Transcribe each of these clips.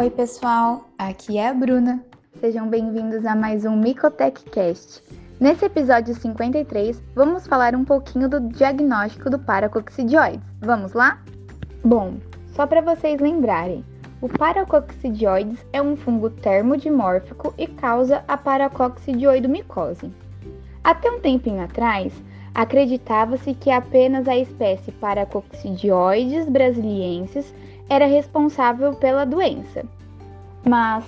Oi, pessoal, aqui é a Bruna. Sejam bem-vindos a mais um MicotechCast. Nesse episódio 53, vamos falar um pouquinho do diagnóstico do paracoccidioides. Vamos lá? Bom, só para vocês lembrarem, o paracoccidioides é um fungo termodimórfico e causa a paracoccidioidomicose. Até um tempinho atrás, acreditava-se que apenas a espécie Paracoccidioides brasiliensis era responsável pela doença. Mas,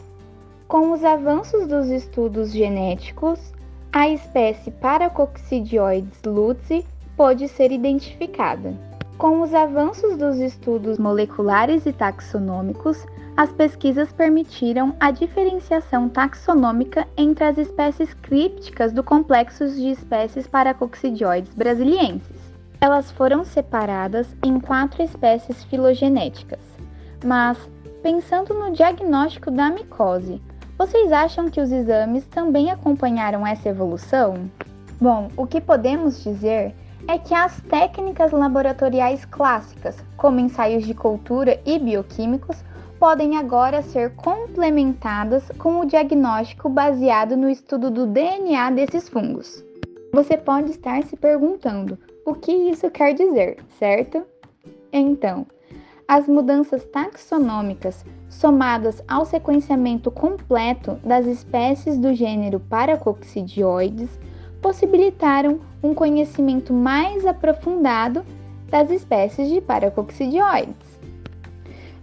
com os avanços dos estudos genéticos, a espécie Paracoccidioides luzi pôde ser identificada. Com os avanços dos estudos moleculares e taxonômicos, as pesquisas permitiram a diferenciação taxonômica entre as espécies crípticas do complexo de espécies paracoccidioides brasilienses. Elas foram separadas em quatro espécies filogenéticas. Mas, pensando no diagnóstico da micose, vocês acham que os exames também acompanharam essa evolução? Bom, o que podemos dizer é que as técnicas laboratoriais clássicas, como ensaios de cultura e bioquímicos, podem agora ser complementadas com o diagnóstico baseado no estudo do DNA desses fungos. Você pode estar se perguntando o que isso quer dizer, certo? Então, as mudanças taxonômicas somadas ao sequenciamento completo das espécies do gênero Paracoccidioides possibilitaram um conhecimento mais aprofundado das espécies de Paracoccidioides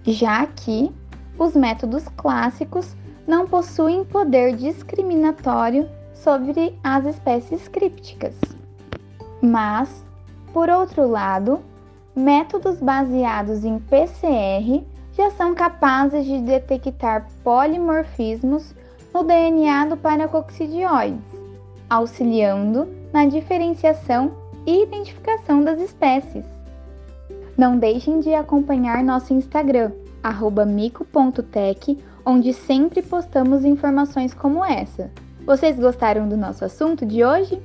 já que os métodos clássicos não possuem poder discriminatório sobre as espécies crípticas. Mas, por outro lado, métodos baseados em PCR já são capazes de detectar polimorfismos no DNA do paracoccidioides, auxiliando na diferenciação e identificação das espécies. Não deixem de acompanhar nosso Instagram, mico.tech, onde sempre postamos informações como essa. Vocês gostaram do nosso assunto de hoje?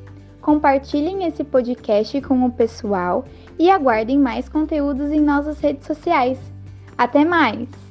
Compartilhem esse podcast com o pessoal e aguardem mais conteúdos em nossas redes sociais. Até mais!